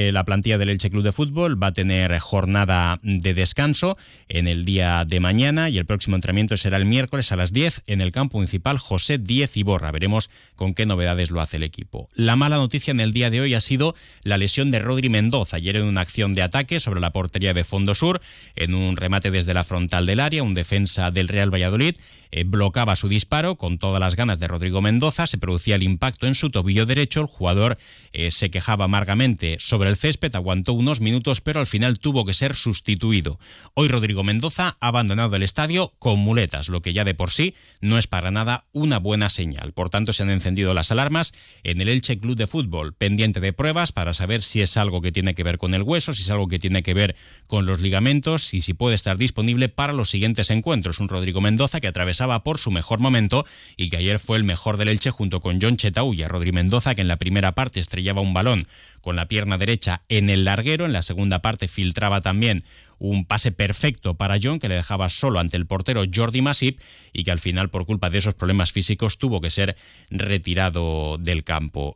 La plantilla del Elche Club de Fútbol va a tener jornada de descanso en el día de mañana y el próximo entrenamiento será el miércoles a las 10 en el campo municipal José 10 Iborra. Veremos con qué novedades lo hace el equipo. La mala noticia en el día de hoy ha sido la lesión de Rodri Mendoza. Ayer en una acción de ataque sobre la portería de Fondo Sur, en un remate desde la frontal del área, un defensa del Real Valladolid eh, blocaba su disparo con todas las ganas de Rodrigo Mendoza. Se producía el impacto en su tobillo derecho. El jugador eh, se quejaba amargamente sobre el césped, aguantó unos minutos, pero al final tuvo que ser sustituido. Hoy Rodrigo Mendoza ha abandonado el estadio con muletas, lo que ya de por sí no es para nada una buena señal. Por tanto, se han encendido las alarmas en el Elche Club de Fútbol, pendiente de pruebas para saber si es algo que tiene que ver con el hueso, si es algo que tiene que ver con los ligamentos y si puede estar disponible para los siguientes encuentros. Un Rodrigo Mendoza que atravesaba por su mejor momento y que ayer fue el mejor del Elche junto con John Chetauya. Rodrigo Mendoza que en la primera parte estrellaba un balón con la pierna derecha en el larguero. En la segunda parte filtraba también un pase perfecto para John que le dejaba solo ante el portero Jordi Masip y que al final por culpa de esos problemas físicos tuvo que ser retirado del campo.